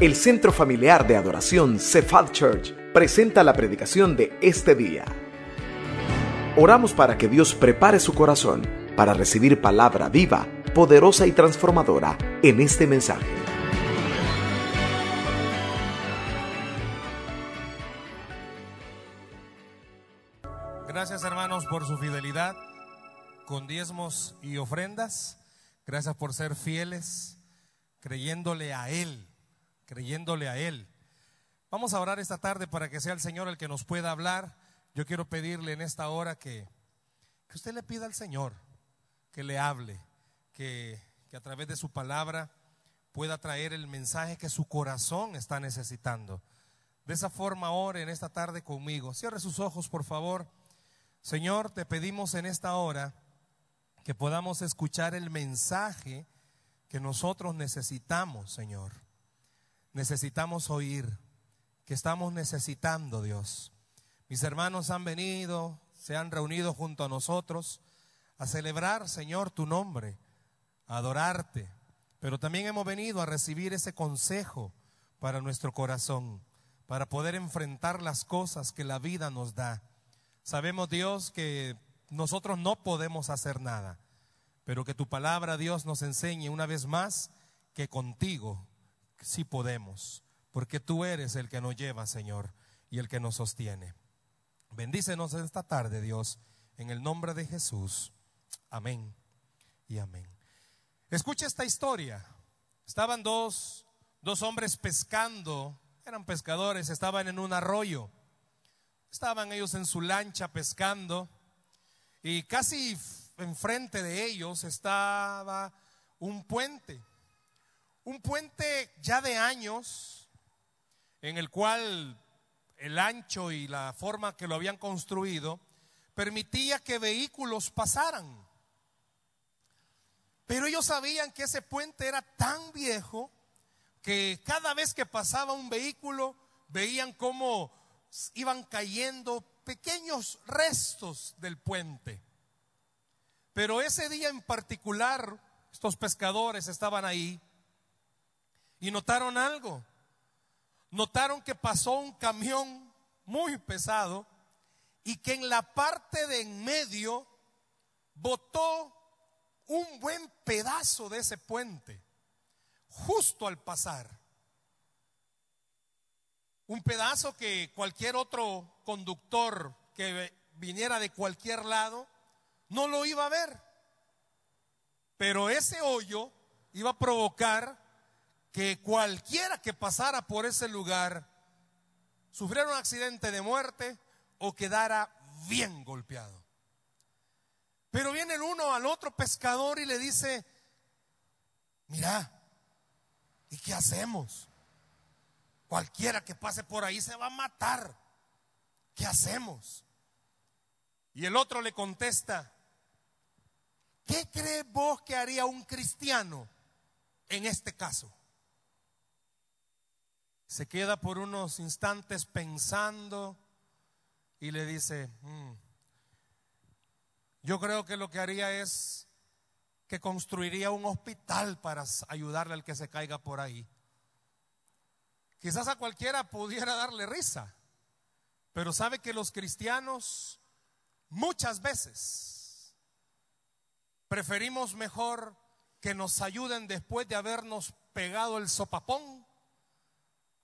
El Centro Familiar de Adoración Cephal Church presenta la predicación de este día. Oramos para que Dios prepare su corazón para recibir palabra viva, poderosa y transformadora en este mensaje. Gracias hermanos por su fidelidad con diezmos y ofrendas. Gracias por ser fieles, creyéndole a Él creyéndole a Él. Vamos a orar esta tarde para que sea el Señor el que nos pueda hablar. Yo quiero pedirle en esta hora que, que usted le pida al Señor que le hable, que, que a través de su palabra pueda traer el mensaje que su corazón está necesitando. De esa forma, ore en esta tarde conmigo. Cierre sus ojos, por favor. Señor, te pedimos en esta hora que podamos escuchar el mensaje que nosotros necesitamos, Señor necesitamos oír, que estamos necesitando, Dios. Mis hermanos han venido, se han reunido junto a nosotros a celebrar, Señor, tu nombre, a adorarte, pero también hemos venido a recibir ese consejo para nuestro corazón, para poder enfrentar las cosas que la vida nos da. Sabemos, Dios, que nosotros no podemos hacer nada, pero que tu palabra, Dios, nos enseñe una vez más que contigo sí podemos, porque tú eres el que nos lleva, Señor, y el que nos sostiene. Bendícenos esta tarde, Dios, en el nombre de Jesús. Amén y amén. Escucha esta historia. Estaban dos, dos hombres pescando, eran pescadores, estaban en un arroyo. Estaban ellos en su lancha pescando y casi enfrente de ellos estaba un puente un puente ya de años en el cual el ancho y la forma que lo habían construido permitía que vehículos pasaran. Pero ellos sabían que ese puente era tan viejo que cada vez que pasaba un vehículo veían cómo iban cayendo pequeños restos del puente. Pero ese día en particular, estos pescadores estaban ahí y notaron algo. Notaron que pasó un camión muy pesado y que en la parte de en medio botó un buen pedazo de ese puente justo al pasar. Un pedazo que cualquier otro conductor que viniera de cualquier lado no lo iba a ver. Pero ese hoyo iba a provocar que cualquiera que pasara por ese lugar sufriera un accidente de muerte o quedara bien golpeado. Pero viene el uno al otro pescador y le dice, mira, ¿y qué hacemos? Cualquiera que pase por ahí se va a matar. ¿Qué hacemos? Y el otro le contesta, ¿qué crees vos que haría un cristiano en este caso? Se queda por unos instantes pensando y le dice, mm, yo creo que lo que haría es que construiría un hospital para ayudarle al que se caiga por ahí. Quizás a cualquiera pudiera darle risa, pero sabe que los cristianos muchas veces preferimos mejor que nos ayuden después de habernos pegado el sopapón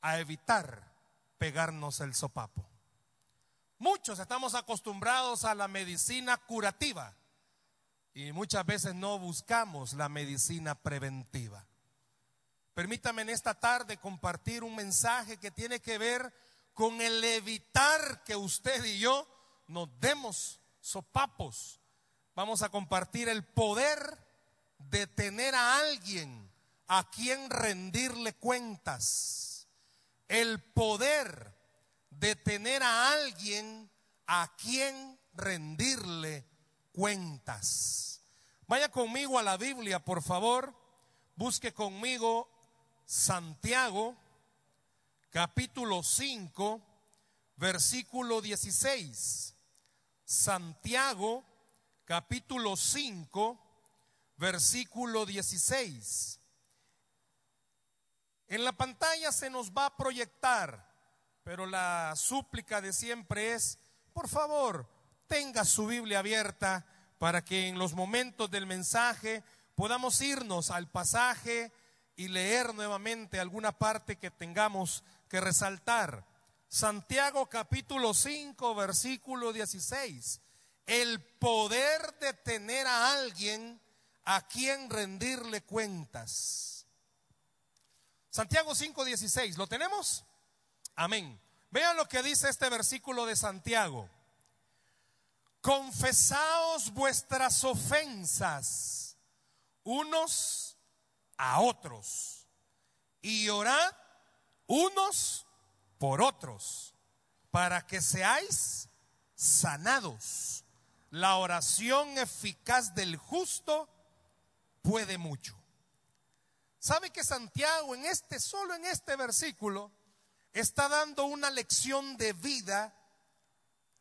a evitar pegarnos el sopapo. Muchos estamos acostumbrados a la medicina curativa y muchas veces no buscamos la medicina preventiva. Permítame en esta tarde compartir un mensaje que tiene que ver con el evitar que usted y yo nos demos sopapos. Vamos a compartir el poder de tener a alguien a quien rendirle cuentas el poder de tener a alguien a quien rendirle cuentas. Vaya conmigo a la Biblia, por favor. Busque conmigo Santiago, capítulo 5, versículo 16. Santiago, capítulo 5, versículo 16. En la pantalla se nos va a proyectar, pero la súplica de siempre es, por favor, tenga su Biblia abierta para que en los momentos del mensaje podamos irnos al pasaje y leer nuevamente alguna parte que tengamos que resaltar. Santiago capítulo 5, versículo 16. El poder de tener a alguien a quien rendirle cuentas. Santiago 5, 16. ¿Lo tenemos? Amén. Vean lo que dice este versículo de Santiago. Confesaos vuestras ofensas unos a otros y orad unos por otros para que seáis sanados. La oración eficaz del justo puede mucho. ¿Sabe que Santiago en este, solo en este versículo, está dando una lección de vida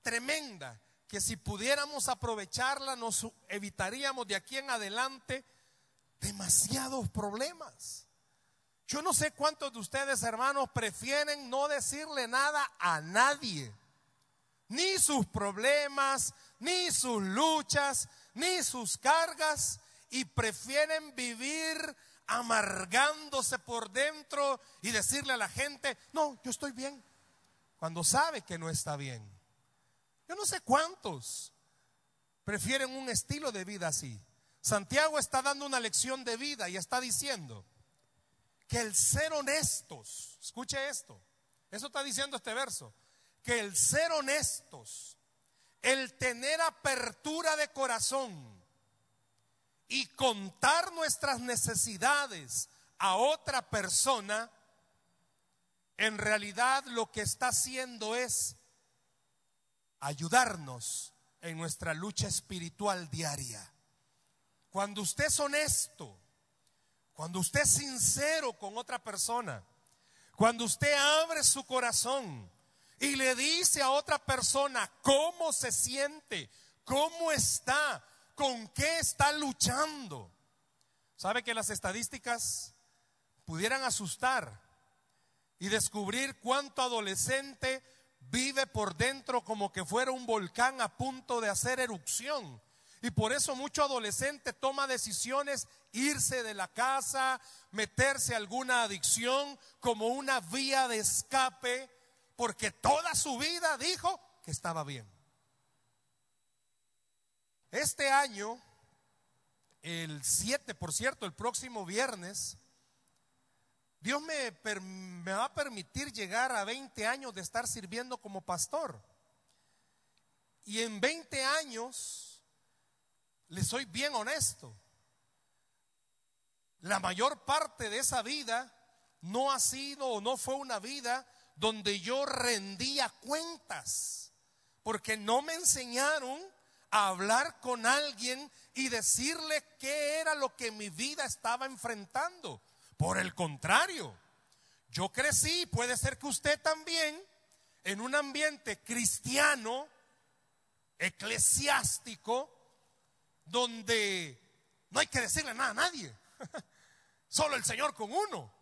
tremenda? Que si pudiéramos aprovecharla, nos evitaríamos de aquí en adelante demasiados problemas. Yo no sé cuántos de ustedes, hermanos, prefieren no decirle nada a nadie. Ni sus problemas, ni sus luchas, ni sus cargas. Y prefieren vivir amargándose por dentro y decirle a la gente, no, yo estoy bien. Cuando sabe que no está bien. Yo no sé cuántos prefieren un estilo de vida así. Santiago está dando una lección de vida y está diciendo que el ser honestos, escuche esto, eso está diciendo este verso, que el ser honestos, el tener apertura de corazón y contar nuestras necesidades a otra persona, en realidad lo que está haciendo es ayudarnos en nuestra lucha espiritual diaria. Cuando usted es honesto, cuando usted es sincero con otra persona, cuando usted abre su corazón y le dice a otra persona cómo se siente, cómo está, con qué está luchando. ¿Sabe que las estadísticas pudieran asustar y descubrir cuánto adolescente vive por dentro como que fuera un volcán a punto de hacer erupción? Y por eso mucho adolescente toma decisiones irse de la casa, meterse a alguna adicción como una vía de escape, porque toda su vida dijo que estaba bien. Este año, el 7, por cierto, el próximo viernes, Dios me, me, va a permitir llegar a 20 años de estar sirviendo como pastor. Y en 20 años le soy bien honesto. La mayor parte de esa vida no ha sido o no fue una vida donde yo rendía cuentas, porque no me enseñaron hablar con alguien y decirle qué era lo que mi vida estaba enfrentando. Por el contrario, yo crecí, puede ser que usted también, en un ambiente cristiano, eclesiástico, donde no hay que decirle nada a nadie, solo el Señor con uno.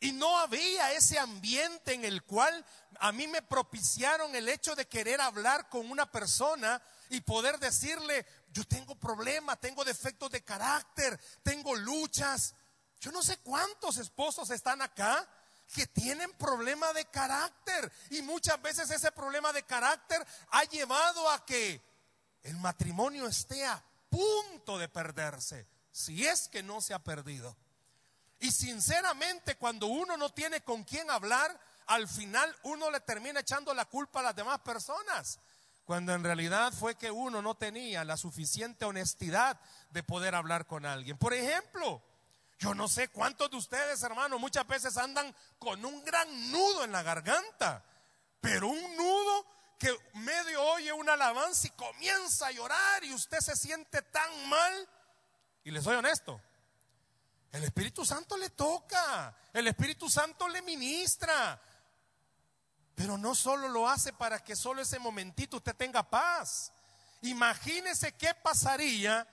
Y no había ese ambiente en el cual a mí me propiciaron el hecho de querer hablar con una persona y poder decirle, yo tengo problemas, tengo defectos de carácter, tengo luchas. Yo no sé cuántos esposos están acá que tienen problema de carácter y muchas veces ese problema de carácter ha llevado a que el matrimonio esté a punto de perderse, si es que no se ha perdido. Y sinceramente, cuando uno no tiene con quién hablar, al final uno le termina echando la culpa a las demás personas, cuando en realidad fue que uno no tenía la suficiente honestidad de poder hablar con alguien. Por ejemplo, yo no sé cuántos de ustedes, hermanos, muchas veces andan con un gran nudo en la garganta, pero un nudo que medio oye una alabanza y comienza a llorar y usted se siente tan mal. Y le soy honesto, el Espíritu Santo le toca, el Espíritu Santo le ministra, pero no solo lo hace para que solo ese momentito usted tenga paz. Imagínese qué pasaría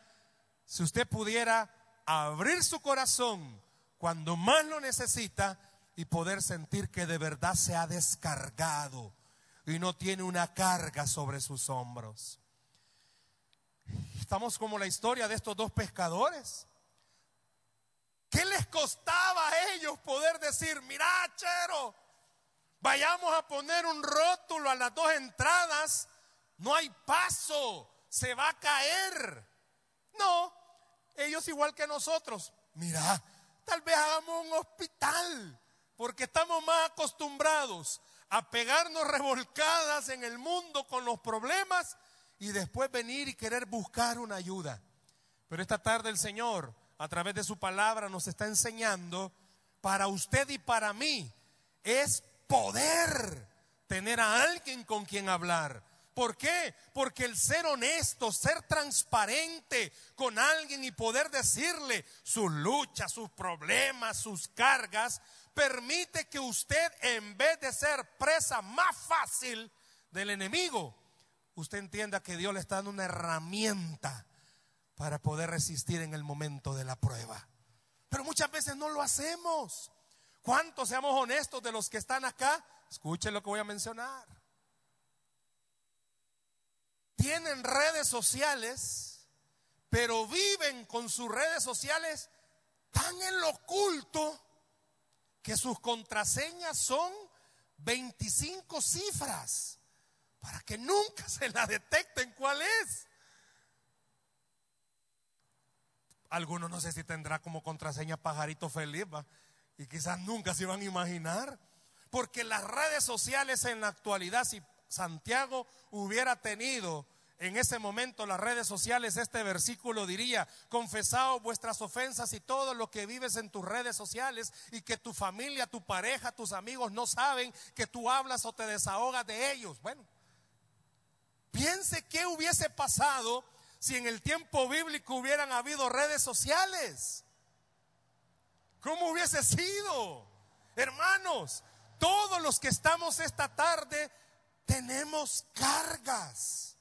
si usted pudiera abrir su corazón cuando más lo necesita y poder sentir que de verdad se ha descargado y no tiene una carga sobre sus hombros. Estamos como la historia de estos dos pescadores. ¿Qué les costaba a ellos poder decir, mira, chero, vayamos a poner un rótulo a las dos entradas, no hay paso, se va a caer? No, ellos igual que nosotros, mira, tal vez hagamos un hospital, porque estamos más acostumbrados a pegarnos revolcadas en el mundo con los problemas y después venir y querer buscar una ayuda. Pero esta tarde el Señor, a través de su palabra, nos está enseñando, para usted y para mí, es poder tener a alguien con quien hablar. ¿Por qué? Porque el ser honesto, ser transparente con alguien y poder decirle sus luchas, sus problemas, sus cargas, permite que usted, en vez de ser presa más fácil del enemigo, usted entienda que Dios le está dando una herramienta para poder resistir en el momento de la prueba. Pero muchas veces no lo hacemos. ¿Cuántos seamos honestos de los que están acá? Escuchen lo que voy a mencionar. Tienen redes sociales, pero viven con sus redes sociales tan en lo oculto que sus contraseñas son 25 cifras para que nunca se la detecten cuál es. Algunos no sé si tendrá como contraseña pajarito feliz, y quizás nunca se van a imaginar, porque las redes sociales en la actualidad, si Santiago hubiera tenido en ese momento las redes sociales, este versículo diría, confesado vuestras ofensas y todo lo que vives en tus redes sociales y que tu familia, tu pareja, tus amigos no saben que tú hablas o te desahogas de ellos. Bueno, piense qué hubiese pasado si en el tiempo bíblico hubieran habido redes sociales. ¿Cómo hubiese sido? Hermanos, todos los que estamos esta tarde tenemos cargas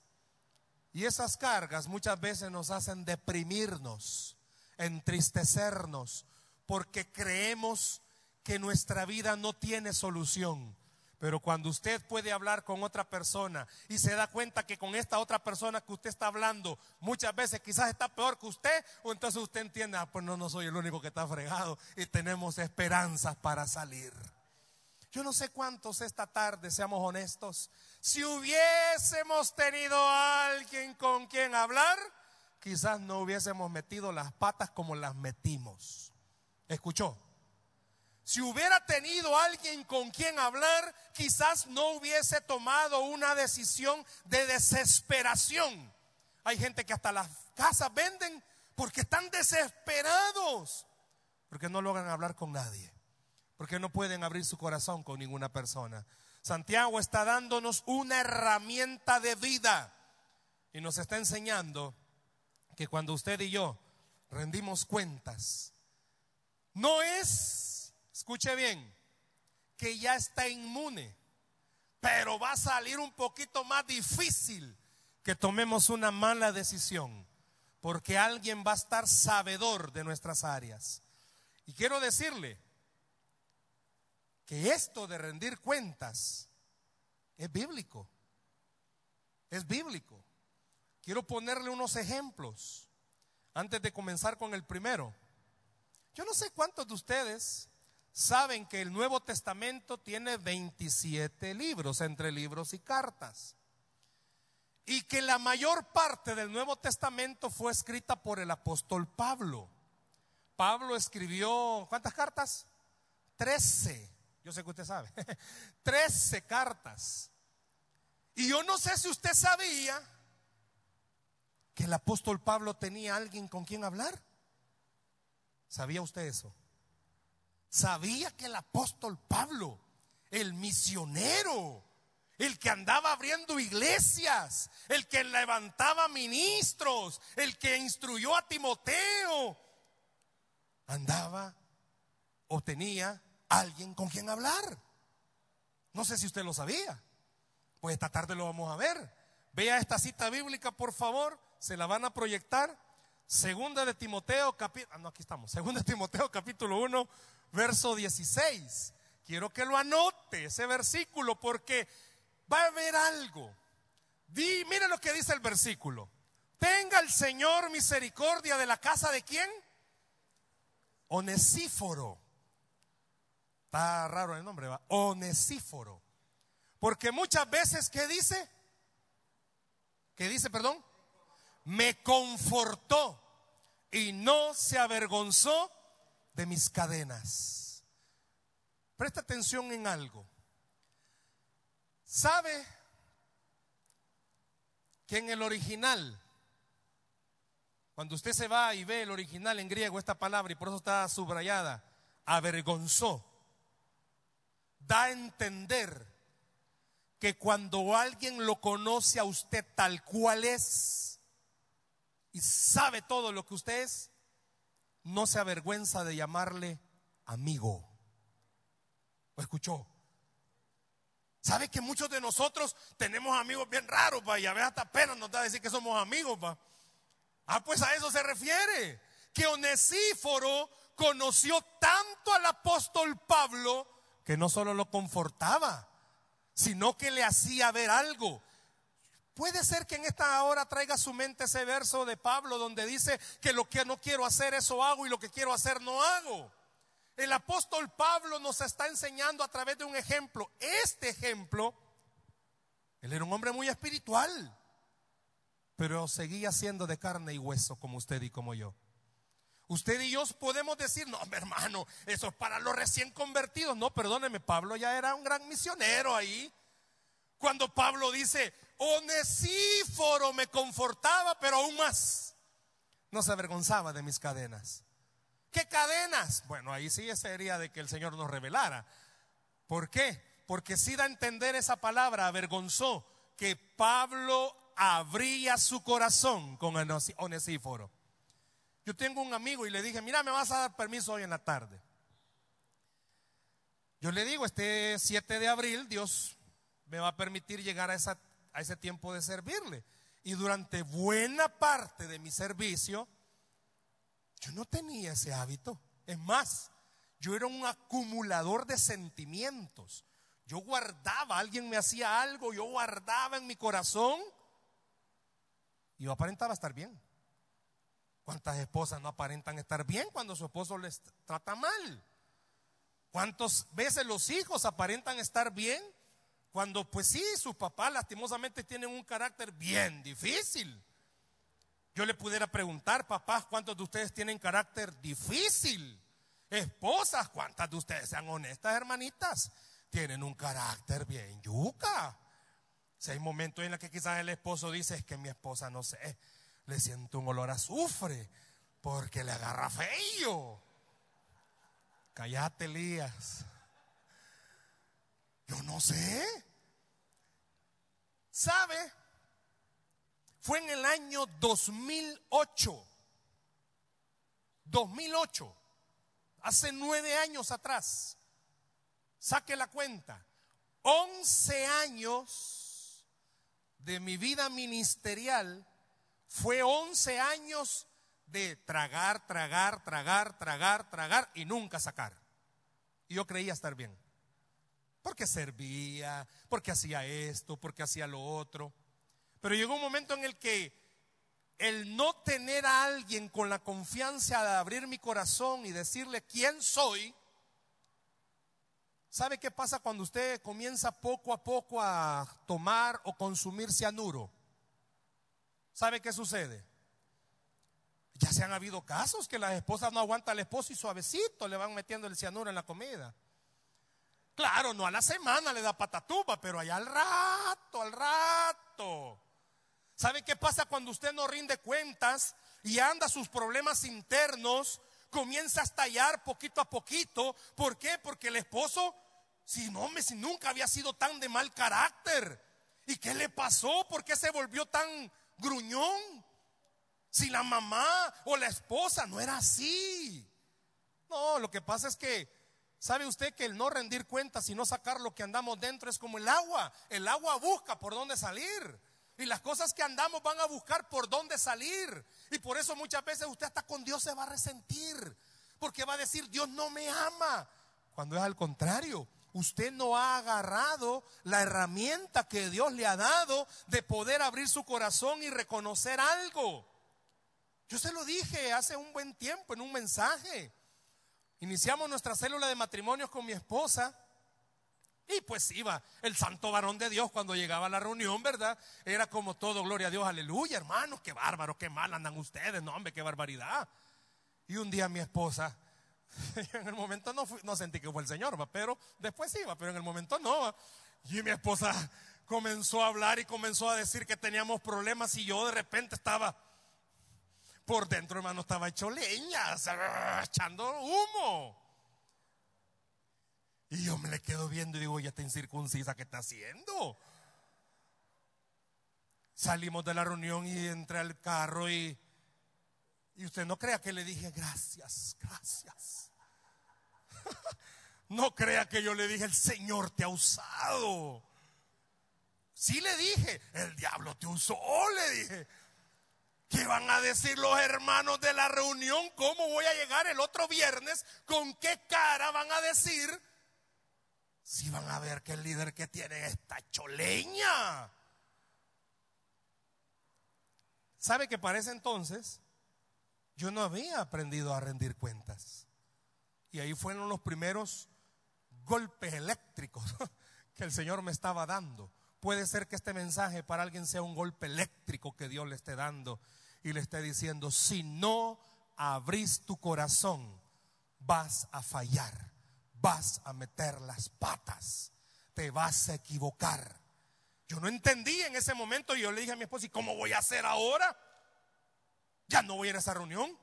y esas cargas muchas veces nos hacen deprimirnos, entristecernos, porque creemos que nuestra vida no tiene solución. Pero cuando usted puede hablar con otra persona y se da cuenta que con esta otra persona que usted está hablando muchas veces quizás está peor que usted, o entonces usted entiende, ah, pues no, no soy el único que está fregado y tenemos esperanzas para salir. Yo no sé cuántos esta tarde, seamos honestos, si hubiésemos tenido a alguien con quien hablar, quizás no hubiésemos metido las patas como las metimos. ¿Escuchó? Si hubiera tenido alguien con quien hablar, quizás no hubiese tomado una decisión de desesperación. Hay gente que hasta las casas venden porque están desesperados, porque no logran hablar con nadie porque no pueden abrir su corazón con ninguna persona. Santiago está dándonos una herramienta de vida y nos está enseñando que cuando usted y yo rendimos cuentas, no es, escuche bien, que ya está inmune, pero va a salir un poquito más difícil que tomemos una mala decisión, porque alguien va a estar sabedor de nuestras áreas. Y quiero decirle, que esto de rendir cuentas es bíblico. Es bíblico. Quiero ponerle unos ejemplos antes de comenzar con el primero. Yo no sé cuántos de ustedes saben que el Nuevo Testamento tiene 27 libros, entre libros y cartas. Y que la mayor parte del Nuevo Testamento fue escrita por el apóstol Pablo. Pablo escribió, ¿cuántas cartas? Trece. Yo sé que usted sabe. Trece cartas. Y yo no sé si usted sabía que el apóstol Pablo tenía alguien con quien hablar. ¿Sabía usted eso? ¿Sabía que el apóstol Pablo, el misionero, el que andaba abriendo iglesias, el que levantaba ministros, el que instruyó a Timoteo, andaba o tenía alguien con quien hablar. No sé si usted lo sabía. Pues esta tarde lo vamos a ver. Vea esta cita bíblica, por favor. Se la van a proyectar. Segunda de Timoteo, capítulo, ah, no, aquí estamos. Segunda de Timoteo, capítulo 1, verso 16. Quiero que lo anote ese versículo porque va a haber algo. Di, mire lo que dice el versículo. Tenga el Señor misericordia de la casa de quién? Onesíforo. Está raro el nombre, va. Onesíforo. Porque muchas veces, ¿qué dice? ¿Qué dice, perdón? Me confortó y no se avergonzó de mis cadenas. Presta atención en algo. ¿Sabe que en el original, cuando usted se va y ve el original en griego, esta palabra, y por eso está subrayada, avergonzó, da a entender que cuando alguien lo conoce a usted tal cual es y sabe todo lo que usted es, no se avergüenza de llamarle amigo. ¿Lo escuchó? ¿Sabe que muchos de nosotros tenemos amigos bien raros, pa? Y a veces hasta pena nos da decir que somos amigos, pa. Ah, pues a eso se refiere. Que Onesíforo conoció tanto al apóstol Pablo que no solo lo confortaba, sino que le hacía ver algo. Puede ser que en esta hora traiga a su mente ese verso de Pablo donde dice que lo que no quiero hacer eso hago y lo que quiero hacer no hago. El apóstol Pablo nos está enseñando a través de un ejemplo. Este ejemplo, él era un hombre muy espiritual, pero seguía siendo de carne y hueso como usted y como yo. Usted y yo podemos decir, no, hermano, eso es para los recién convertidos. No, perdóneme, Pablo ya era un gran misionero ahí. Cuando Pablo dice, Onesíforo me confortaba, pero aún más, no se avergonzaba de mis cadenas. ¿Qué cadenas? Bueno, ahí sí sería de que el Señor nos revelara. ¿Por qué? Porque si da a entender esa palabra, avergonzó que Pablo abría su corazón con Onesíforo. Yo tengo un amigo y le dije, mira, me vas a dar permiso hoy en la tarde. Yo le digo, este 7 de abril Dios me va a permitir llegar a, a ese tiempo de servirle. Y durante buena parte de mi servicio, yo no tenía ese hábito. Es más, yo era un acumulador de sentimientos. Yo guardaba, alguien me hacía algo, yo guardaba en mi corazón y yo aparentaba estar bien. ¿Cuántas esposas no aparentan estar bien cuando su esposo les trata mal? ¿Cuántas veces los hijos aparentan estar bien cuando pues sí, sus papás lastimosamente tienen un carácter bien difícil? Yo le pudiera preguntar, papás, ¿cuántos de ustedes tienen carácter difícil? Esposas, ¿cuántas de ustedes sean honestas, hermanitas? Tienen un carácter bien yuca. Si hay momentos en los que quizás el esposo dice, es que mi esposa, no sé, le siento un olor a azufre porque le agarra feo. Cállate, Elías. No sé. ¿Sabe? Fue en el año 2008. 2008. Hace nueve años atrás. Saque la cuenta. Once años de mi vida ministerial fue once años de tragar, tragar, tragar, tragar, tragar y nunca sacar. Y yo creía estar bien. Porque servía, porque hacía esto, porque hacía lo otro. Pero llegó un momento en el que el no tener a alguien con la confianza de abrir mi corazón y decirle quién soy, ¿sabe qué pasa cuando usted comienza poco a poco a tomar o consumir cianuro? ¿Sabe qué sucede? Ya se han habido casos que las esposas no aguantan al esposo y suavecito le van metiendo el cianuro en la comida. Claro, no a la semana le da patatuba, pero allá al rato, al rato. ¿Sabe qué pasa cuando usted no rinde cuentas y anda sus problemas internos? Comienza a estallar poquito a poquito. ¿Por qué? Porque el esposo, si no, si nunca había sido tan de mal carácter. ¿Y qué le pasó? ¿Por qué se volvió tan gruñón? Si la mamá o la esposa no era así. No, lo que pasa es que, ¿sabe usted que el no rendir cuentas y no sacar lo que andamos dentro es como el agua? El agua busca por dónde salir. Y las cosas que andamos van a buscar por dónde salir. Y por eso muchas veces usted hasta con Dios se va a resentir. Porque va a decir, Dios no me ama. Cuando es al contrario, usted no ha agarrado la herramienta que Dios le ha dado de poder abrir su corazón y reconocer algo. Yo se lo dije hace un buen tiempo en un mensaje. Iniciamos nuestra célula de matrimonios con mi esposa. Y pues iba el santo varón de Dios cuando llegaba a la reunión, ¿verdad? Era como todo, gloria a Dios, aleluya, hermanos, qué bárbaro, qué mal andan ustedes, no, hombre, qué barbaridad. Y un día mi esposa, en el momento no, no sentí que fue el Señor, pero después iba, pero en el momento no. Y mi esposa comenzó a hablar y comenzó a decir que teníamos problemas y yo de repente estaba por dentro, hermano, estaba hecho leña, echando humo. Y yo me le quedo viendo y digo, ya está incircuncisa, ¿qué está haciendo? Salimos de la reunión y entré al carro y, y usted no crea que le dije, gracias, gracias. no crea que yo le dije, el Señor te ha usado. Sí le dije, el diablo te usó, le dije. ¿Qué van a decir los hermanos de la reunión? ¿Cómo voy a llegar el otro viernes? ¿Con qué cara van a decir? Si van a ver que el líder que tiene esta choleña. ¿Sabe que para ese entonces yo no había aprendido a rendir cuentas? Y ahí fueron los primeros golpes eléctricos que el Señor me estaba dando. Puede ser que este mensaje para alguien sea un golpe eléctrico que Dios le esté dando y le esté diciendo, si no abrís tu corazón, vas a fallar, vas a meter las patas, te vas a equivocar. Yo no entendí en ese momento y yo le dije a mi esposa, ¿y cómo voy a hacer ahora? Ya no voy a ir a esa reunión.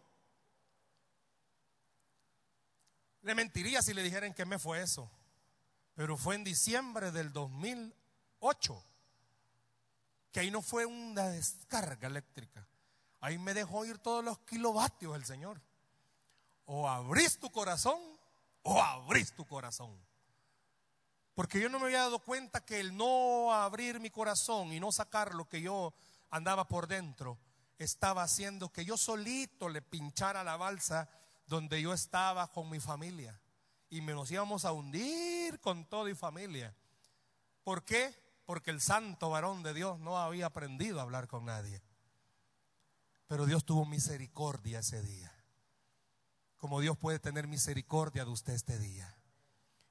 Le mentiría si le dijeran que me fue eso. Pero fue en diciembre del 2008 que ahí no fue una descarga eléctrica. Ahí me dejó ir todos los kilovatios el Señor. O abrís tu corazón o abrís tu corazón. Porque yo no me había dado cuenta que el no abrir mi corazón y no sacar lo que yo andaba por dentro estaba haciendo que yo solito le pinchara la balsa donde yo estaba con mi familia. Y me nos íbamos a hundir con todo y familia. ¿Por qué? Porque el santo varón de Dios no había aprendido a hablar con nadie. Pero Dios tuvo misericordia ese día. Como Dios puede tener misericordia de usted este día.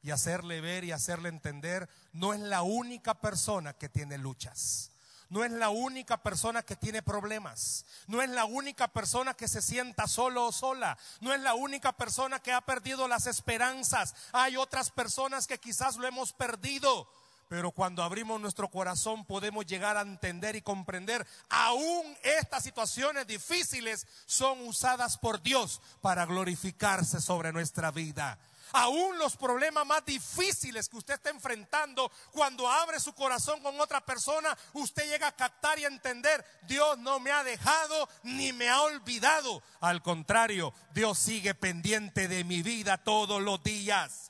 Y hacerle ver y hacerle entender, no es la única persona que tiene luchas. No es la única persona que tiene problemas. No es la única persona que se sienta solo o sola. No es la única persona que ha perdido las esperanzas. Hay otras personas que quizás lo hemos perdido. Pero cuando abrimos nuestro corazón podemos llegar a entender y comprender, aún estas situaciones difíciles son usadas por Dios para glorificarse sobre nuestra vida. Aún los problemas más difíciles que usted está enfrentando, cuando abre su corazón con otra persona, usted llega a captar y a entender, Dios no me ha dejado ni me ha olvidado. Al contrario, Dios sigue pendiente de mi vida todos los días.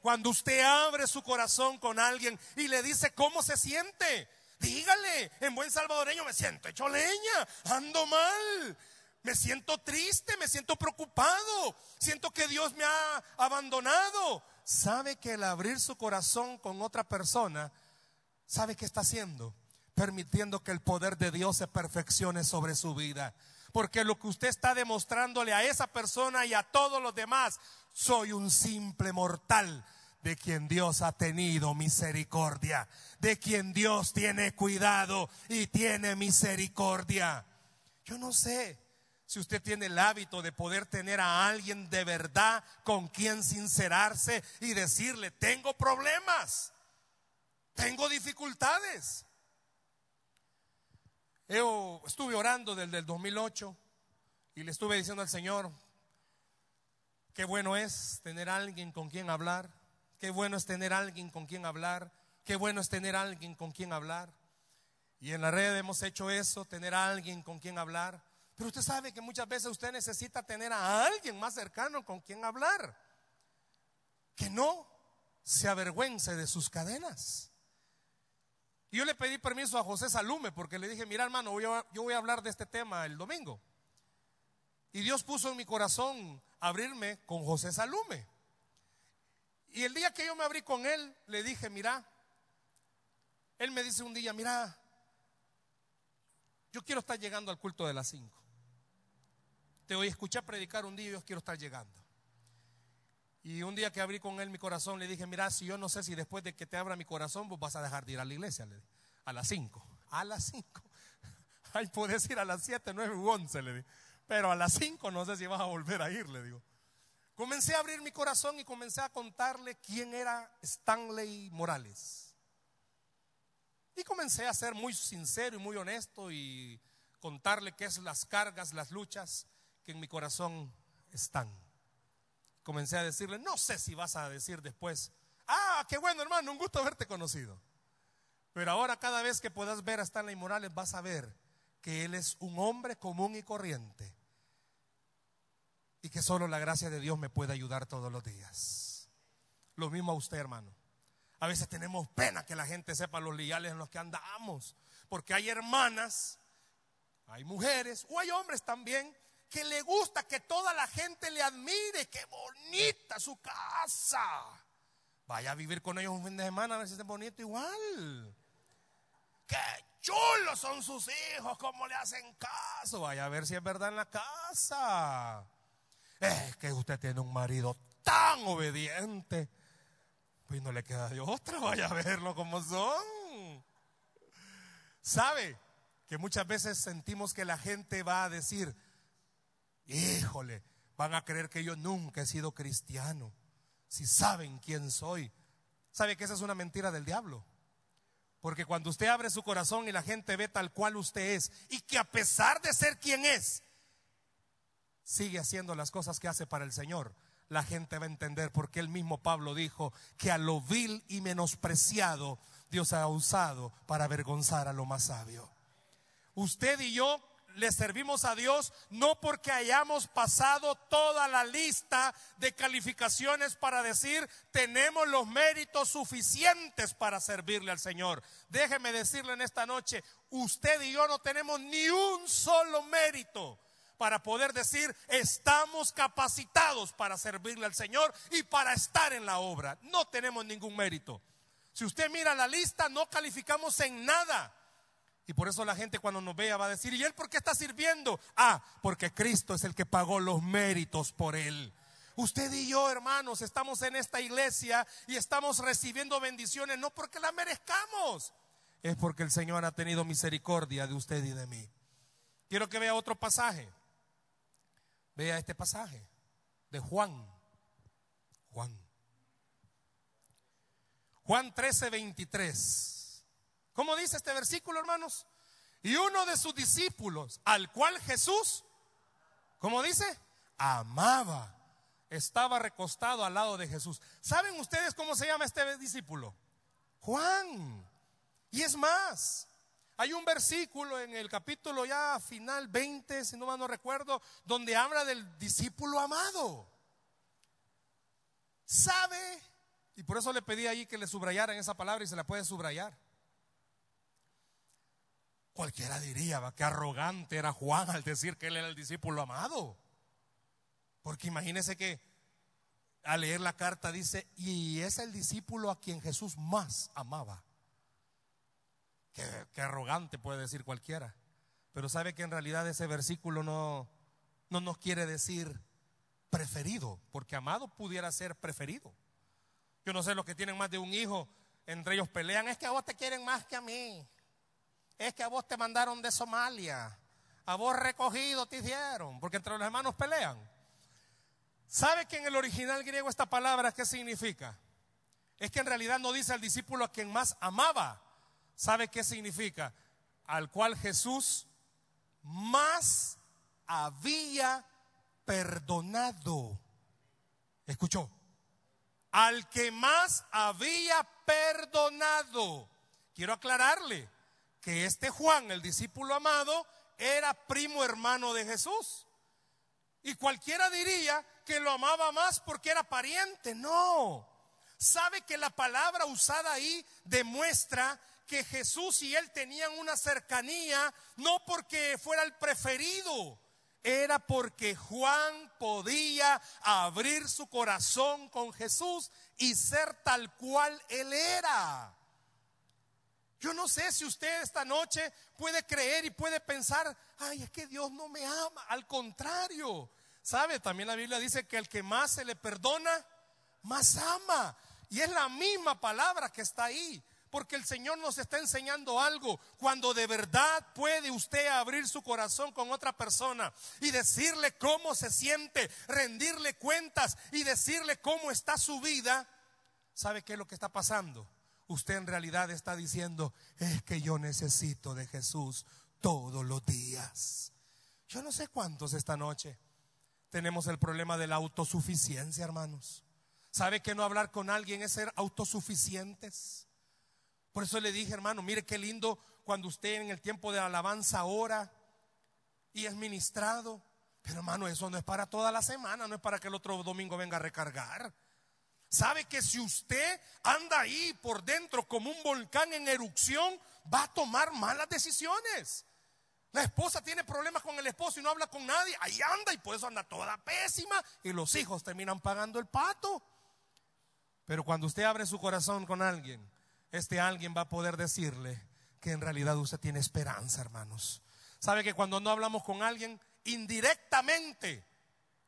Cuando usted abre su corazón con alguien y le dice cómo se siente, dígale, en buen salvadoreño me siento hecho leña, ando mal, me siento triste, me siento preocupado, siento que Dios me ha abandonado. ¿Sabe que el abrir su corazón con otra persona, sabe qué está haciendo? Permitiendo que el poder de Dios se perfeccione sobre su vida. Porque lo que usted está demostrándole a esa persona y a todos los demás, soy un simple mortal de quien Dios ha tenido misericordia, de quien Dios tiene cuidado y tiene misericordia. Yo no sé si usted tiene el hábito de poder tener a alguien de verdad con quien sincerarse y decirle, tengo problemas, tengo dificultades. Yo estuve orando desde el 2008 y le estuve diciendo al Señor, qué bueno es tener alguien con quien hablar, qué bueno es tener alguien con quien hablar, qué bueno es tener alguien con quien hablar. Y en la red hemos hecho eso, tener a alguien con quien hablar. Pero usted sabe que muchas veces usted necesita tener a alguien más cercano con quien hablar, que no se avergüence de sus cadenas yo le pedí permiso a José Salume porque le dije, mira hermano, yo voy a hablar de este tema el domingo. Y Dios puso en mi corazón abrirme con José Salume. Y el día que yo me abrí con él, le dije, mira, él me dice un día, mira, yo quiero estar llegando al culto de las cinco. Te voy a escuchar predicar un día y yo quiero estar llegando. Y un día que abrí con él mi corazón, le dije, mira, si yo no sé si después de que te abra mi corazón, vos vas a dejar de ir a la iglesia. a las cinco. A las cinco. Ay, puedes ir a las siete, nueve u once, le dije. Pero a las cinco no sé si vas a volver a ir, le digo. Comencé a abrir mi corazón y comencé a contarle quién era Stanley Morales. Y comencé a ser muy sincero y muy honesto y contarle qué es las cargas, las luchas que en mi corazón están. Comencé a decirle, no sé si vas a decir después, ah, qué bueno hermano, un gusto haberte conocido. Pero ahora cada vez que puedas ver a Stanley Morales vas a ver que él es un hombre común y corriente y que solo la gracia de Dios me puede ayudar todos los días. Lo mismo a usted, hermano. A veces tenemos pena que la gente sepa los liales en los que andamos, porque hay hermanas, hay mujeres o hay hombres también que le gusta que toda la gente le admire, qué bonita su casa. Vaya a vivir con ellos un fin de semana a ver si es bonito igual. Qué chulos son sus hijos, cómo le hacen caso. Vaya a ver si es verdad en la casa es que usted tiene un marido tan obediente. Pues no le queda de otra, vaya a verlo como son. ¿Sabe? Que muchas veces sentimos que la gente va a decir, híjole, van a creer que yo nunca he sido cristiano, si saben quién soy. ¿Sabe que esa es una mentira del diablo? Porque cuando usted abre su corazón y la gente ve tal cual usted es, y que a pesar de ser quien es, sigue haciendo las cosas que hace para el Señor, la gente va a entender porque el mismo Pablo dijo que a lo vil y menospreciado Dios ha usado para avergonzar a lo más sabio. Usted y yo le servimos a Dios no porque hayamos pasado toda la lista de calificaciones para decir tenemos los méritos suficientes para servirle al Señor. Déjeme decirle en esta noche, usted y yo no tenemos ni un solo mérito para poder decir, estamos capacitados para servirle al Señor y para estar en la obra. No tenemos ningún mérito. Si usted mira la lista, no calificamos en nada. Y por eso la gente cuando nos vea va a decir, ¿y él por qué está sirviendo? Ah, porque Cristo es el que pagó los méritos por él. Usted y yo, hermanos, estamos en esta iglesia y estamos recibiendo bendiciones no porque las merezcamos, es porque el Señor ha tenido misericordia de usted y de mí. Quiero que vea otro pasaje. Vea este pasaje de Juan. Juan. Juan 13, 23. ¿Cómo dice este versículo, hermanos? Y uno de sus discípulos, al cual Jesús, ¿cómo dice? Amaba. Estaba recostado al lado de Jesús. ¿Saben ustedes cómo se llama este discípulo? Juan. Y es más, hay un versículo en el capítulo ya final 20, si no mal no recuerdo, donde habla del discípulo amado. ¿Sabe? Y por eso le pedí ahí que le subrayaran esa palabra y se la puede subrayar. Cualquiera diría, va, qué arrogante era Juan al decir que él era el discípulo amado. Porque imagínese que al leer la carta dice, y es el discípulo a quien Jesús más amaba. Qué, arrogante puede decir cualquiera. Pero sabe que en realidad ese versículo no, no nos quiere decir preferido, porque amado pudiera ser preferido. Yo no sé los que tienen más de un hijo, entre ellos pelean, es que a vos te quieren más que a mí. Es que a vos te mandaron de Somalia. A vos recogido te hicieron, porque entre los hermanos pelean. ¿Sabe que en el original griego esta palabra qué significa? Es que en realidad no dice al discípulo a quien más amaba, ¿Sabe qué significa? Al cual Jesús más había perdonado. ¿Escuchó? Al que más había perdonado. Quiero aclararle que este Juan, el discípulo amado, era primo hermano de Jesús. Y cualquiera diría que lo amaba más porque era pariente. No. Sabe que la palabra usada ahí demuestra que Jesús y él tenían una cercanía, no porque fuera el preferido, era porque Juan podía abrir su corazón con Jesús y ser tal cual él era. Yo no sé si usted esta noche puede creer y puede pensar, ay, es que Dios no me ama. Al contrario, ¿sabe? También la Biblia dice que el que más se le perdona, más ama. Y es la misma palabra que está ahí. Porque el Señor nos está enseñando algo. Cuando de verdad puede usted abrir su corazón con otra persona y decirle cómo se siente, rendirle cuentas y decirle cómo está su vida, ¿sabe qué es lo que está pasando? Usted en realidad está diciendo, es que yo necesito de Jesús todos los días. Yo no sé cuántos esta noche tenemos el problema de la autosuficiencia, hermanos. ¿Sabe que no hablar con alguien es ser autosuficientes? Por eso le dije, hermano, mire qué lindo cuando usted en el tiempo de alabanza ora y es ministrado. Pero hermano, eso no es para toda la semana, no es para que el otro domingo venga a recargar. Sabe que si usted anda ahí por dentro como un volcán en erupción, va a tomar malas decisiones. La esposa tiene problemas con el esposo y no habla con nadie. Ahí anda y por eso anda toda pésima y los hijos terminan pagando el pato. Pero cuando usted abre su corazón con alguien, este alguien va a poder decirle que en realidad usted tiene esperanza, hermanos. Sabe que cuando no hablamos con alguien indirectamente,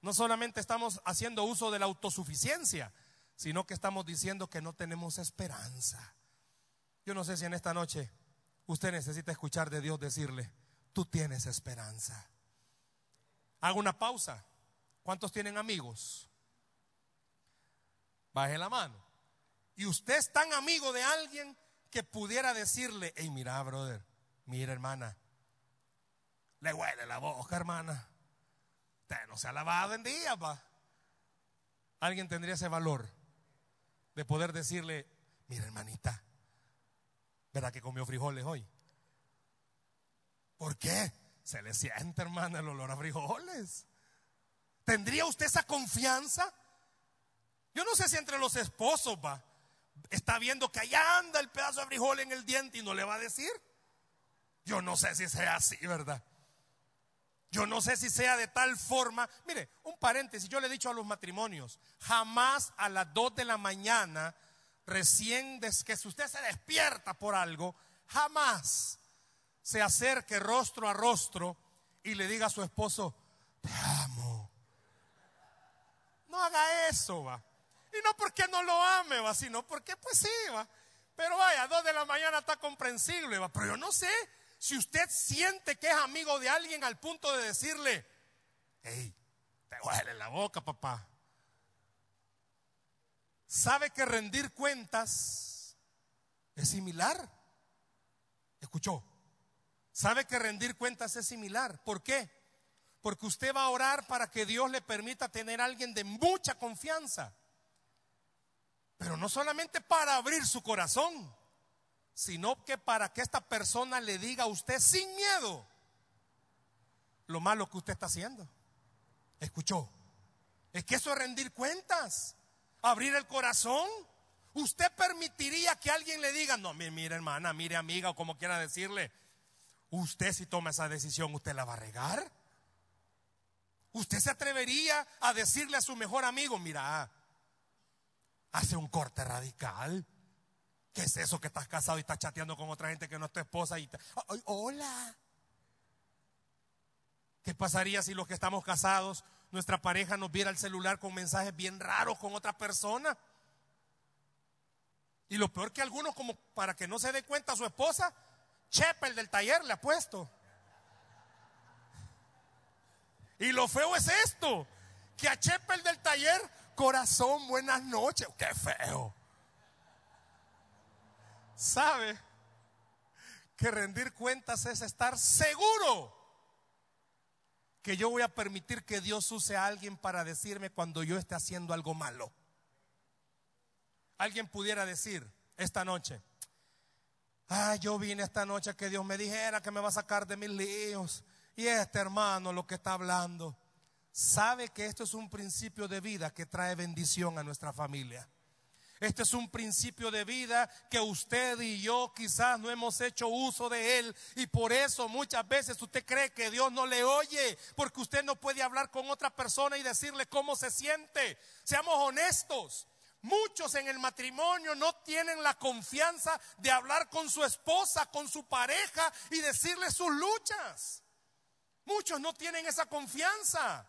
no solamente estamos haciendo uso de la autosuficiencia, sino que estamos diciendo que no tenemos esperanza. Yo no sé si en esta noche usted necesita escuchar de Dios decirle, tú tienes esperanza. Hago una pausa. ¿Cuántos tienen amigos? Baje la mano y usted es tan amigo de alguien que pudiera decirle, hey, mira, brother, mira, hermana, le huele la boca, hermana. Usted no se ha lavado en día. Alguien tendría ese valor de poder decirle, mira, hermanita, ¿verdad que comió frijoles hoy? ¿Por qué? Se le siente, hermana, el olor a frijoles. ¿Tendría usted esa confianza? Yo no sé si entre los esposos va está viendo que allá anda el pedazo de frijol en el diente y no le va a decir. Yo no sé si sea así, ¿verdad? Yo no sé si sea de tal forma. Mire, un paréntesis, yo le he dicho a los matrimonios, jamás a las 2 de la mañana, recién que si usted se despierta por algo, jamás se acerque rostro a rostro y le diga a su esposo, te amo. No haga eso, va. Y no porque no lo ame, va, sino porque pues sí, va. Pero vaya, a dos de la mañana está comprensible, va. Pero yo no sé si usted siente que es amigo de alguien al punto de decirle, hey, te huele la boca, papá. ¿Sabe que rendir cuentas es similar? ¿Escuchó? ¿Sabe que rendir cuentas es similar? ¿Por qué? Porque usted va a orar para que Dios le permita tener a alguien de mucha confianza. Pero no solamente para abrir su corazón, sino que para que esta persona le diga a usted sin miedo lo malo que usted está haciendo. ¿Escuchó? Es que eso es rendir cuentas, abrir el corazón. ¿Usted permitiría que alguien le diga, no, mire hermana, mire amiga o como quiera decirle, usted si toma esa decisión, usted la va a regar? ¿Usted se atrevería a decirle a su mejor amigo, mira, hace un corte radical. ¿Qué es eso que estás casado y estás chateando con otra gente que no es tu esposa? Y hola. ¿Qué pasaría si los que estamos casados, nuestra pareja nos viera el celular con mensajes bien raros con otra persona? Y lo peor que algunos, como para que no se dé cuenta su esposa, Chepe, el del taller, le ha puesto. Y lo feo es esto, que a Chepe, el del taller, corazón, buenas noches. Qué feo. ¿Sabe? Que rendir cuentas es estar seguro que yo voy a permitir que Dios use a alguien para decirme cuando yo esté haciendo algo malo. Alguien pudiera decir esta noche, ah, yo vine esta noche a que Dios me dijera que me va a sacar de mis líos. Y este hermano lo que está hablando sabe que esto es un principio de vida que trae bendición a nuestra familia. Este es un principio de vida que usted y yo quizás no hemos hecho uso de él y por eso muchas veces usted cree que Dios no le oye porque usted no puede hablar con otra persona y decirle cómo se siente. Seamos honestos. Muchos en el matrimonio no tienen la confianza de hablar con su esposa, con su pareja y decirle sus luchas. Muchos no tienen esa confianza.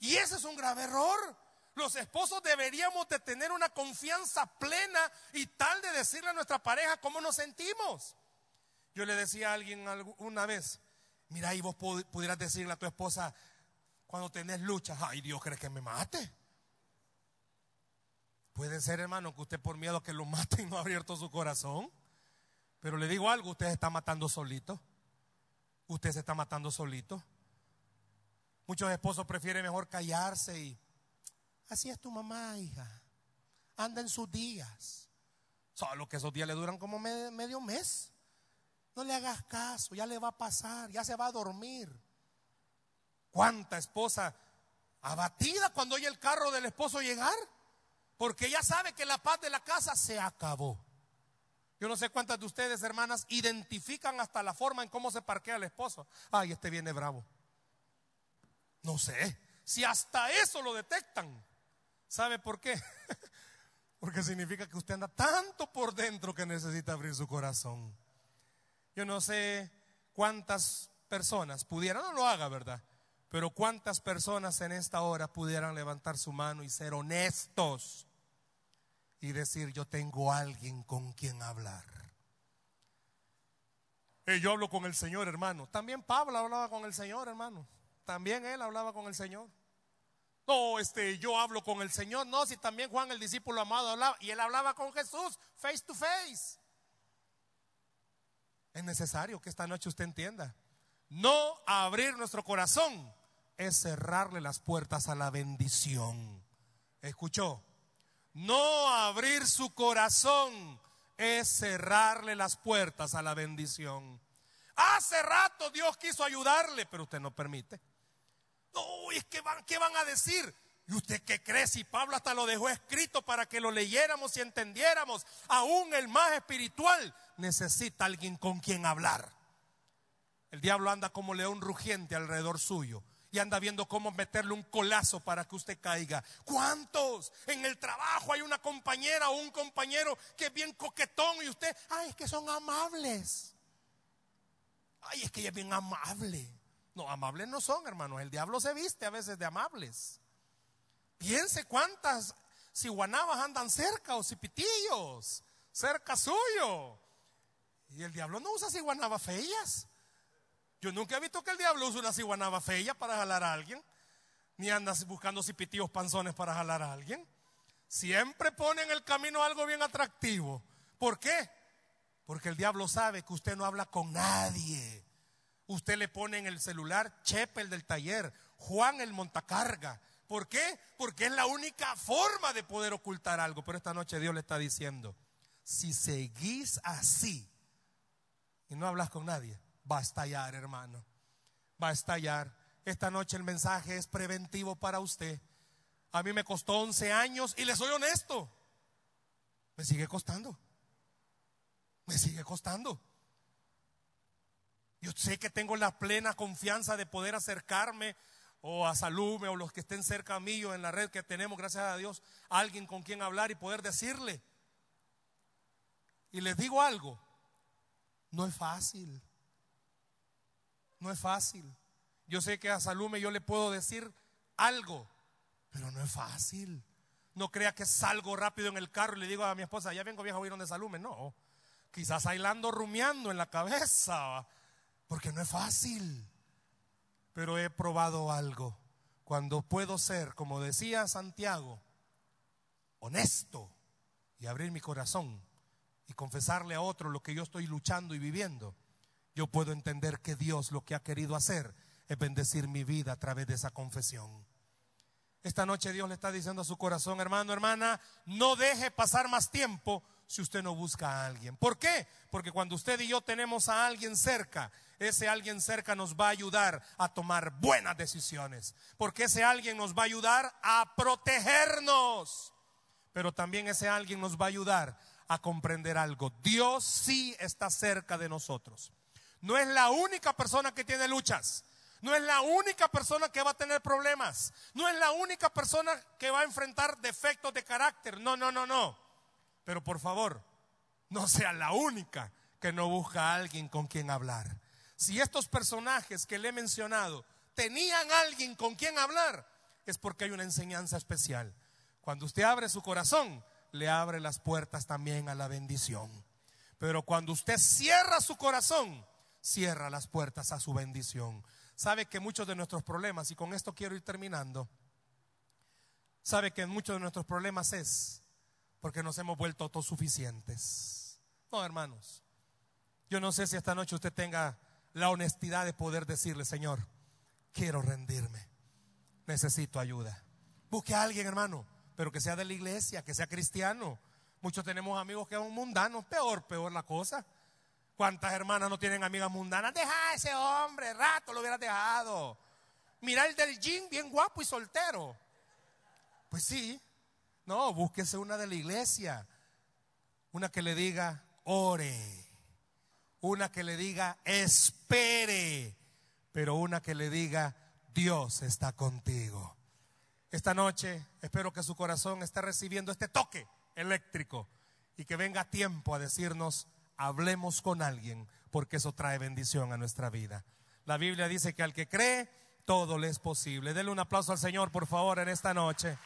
Y ese es un grave error. Los esposos deberíamos de tener una confianza plena y tal de decirle a nuestra pareja cómo nos sentimos. Yo le decía a alguien una vez, mira, y vos pudieras decirle a tu esposa cuando tenés luchas, ay Dios, ¿crees que me mate? Puede ser, hermano, que usted por miedo a que lo maten no ha abierto su corazón. Pero le digo algo, usted se está matando solito. Usted se está matando solito. Muchos esposos prefieren mejor callarse y Así es tu mamá, hija. Anda en sus días. Solo que esos días le duran como medio mes. No le hagas caso, ya le va a pasar, ya se va a dormir. ¿Cuánta esposa abatida cuando oye el carro del esposo llegar? Porque ya sabe que la paz de la casa se acabó. Yo no sé cuántas de ustedes, hermanas, identifican hasta la forma en cómo se parquea el esposo. Ay, este viene bravo. No sé. Si hasta eso lo detectan. ¿Sabe por qué? Porque significa que usted anda tanto por dentro que necesita abrir su corazón. Yo no sé cuántas personas pudieran, no lo haga, ¿verdad? Pero cuántas personas en esta hora pudieran levantar su mano y ser honestos y decir, yo tengo alguien con quien hablar. Y yo hablo con el Señor, hermano. También Pablo hablaba con el Señor, hermano. También él hablaba con el Señor. No, este, yo hablo con el Señor. No, si también Juan el discípulo amado hablaba y él hablaba con Jesús face to face. Es necesario que esta noche usted entienda. No abrir nuestro corazón es cerrarle las puertas a la bendición. ¿Escuchó? No abrir su corazón es cerrarle las puertas a la bendición. Hace rato Dios quiso ayudarle, pero usted no permite. No, es que van, ¿qué van a decir? ¿Y usted qué cree? Si Pablo hasta lo dejó escrito para que lo leyéramos y entendiéramos, aún el más espiritual necesita alguien con quien hablar. El diablo anda como león rugiente alrededor suyo y anda viendo cómo meterle un colazo para que usted caiga. ¿Cuántos? En el trabajo hay una compañera o un compañero que es bien coquetón y usted, ay, es que son amables. Ay, es que ella es bien amable. No, amables no son, hermanos. El diablo se viste a veces de amables. Piense cuántas ciguanabas andan cerca o cipitillos cerca suyo. Y el diablo no usa ciguanabas feas. Yo nunca he visto que el diablo use una ciguanaba fea para jalar a alguien. Ni anda buscando cipitillos panzones para jalar a alguien. Siempre pone en el camino algo bien atractivo. ¿Por qué? Porque el diablo sabe que usted no habla con nadie usted le pone en el celular Chepe el del taller, Juan el montacarga. ¿Por qué? Porque es la única forma de poder ocultar algo. Pero esta noche Dios le está diciendo, si seguís así y no hablas con nadie, va a estallar, hermano. Va a estallar. Esta noche el mensaje es preventivo para usted. A mí me costó 11 años y le soy honesto. Me sigue costando. Me sigue costando. Yo sé que tengo la plena confianza de poder acercarme o a Salume o los que estén cerca mío en la red que tenemos, gracias a Dios, alguien con quien hablar y poder decirle. Y les digo algo, no es fácil. No es fácil. Yo sé que a Salume yo le puedo decir algo, pero no es fácil. No crea que salgo rápido en el carro y le digo a mi esposa, ya vengo viejo a oír donde Salume. No, quizás bailando rumiando en la cabeza porque no es fácil. Pero he probado algo. Cuando puedo ser, como decía Santiago, honesto y abrir mi corazón y confesarle a otro lo que yo estoy luchando y viviendo, yo puedo entender que Dios lo que ha querido hacer es bendecir mi vida a través de esa confesión. Esta noche Dios le está diciendo a su corazón, hermano, hermana, no deje pasar más tiempo si usted no busca a alguien. ¿Por qué? Porque cuando usted y yo tenemos a alguien cerca, ese alguien cerca nos va a ayudar a tomar buenas decisiones. Porque ese alguien nos va a ayudar a protegernos. pero también ese alguien nos va a ayudar a comprender algo. Dios sí está cerca de nosotros. No es la única persona que tiene luchas. No es la única persona que va a tener problemas. No es la única persona que va a enfrentar defectos de carácter. No, no, no, no. Pero por favor, no sea la única que no busca a alguien con quien hablar. Si estos personajes que le he mencionado tenían alguien con quien hablar, es porque hay una enseñanza especial. Cuando usted abre su corazón, le abre las puertas también a la bendición. Pero cuando usted cierra su corazón, cierra las puertas a su bendición. Sabe que muchos de nuestros problemas, y con esto quiero ir terminando, sabe que muchos de nuestros problemas es porque nos hemos vuelto autosuficientes. No, hermanos, yo no sé si esta noche usted tenga la honestidad de poder decirle, Señor, quiero rendirme, necesito ayuda. Busque a alguien, hermano, pero que sea de la iglesia, que sea cristiano. Muchos tenemos amigos que son mundanos, peor, peor la cosa. ¿Cuántas hermanas no tienen amigas mundanas? Deja a ese hombre, rato lo hubieras dejado. Mira el del jean, bien guapo y soltero. Pues sí, no, búsquese una de la iglesia. Una que le diga, ore. Una que le diga, espere. Pero una que le diga, Dios está contigo. Esta noche espero que su corazón esté recibiendo este toque eléctrico y que venga tiempo a decirnos, hablemos con alguien, porque eso trae bendición a nuestra vida. La Biblia dice que al que cree, todo le es posible. Denle un aplauso al Señor, por favor, en esta noche.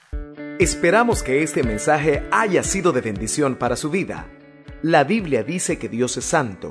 Esperamos que este mensaje haya sido de bendición para su vida. La Biblia dice que Dios es santo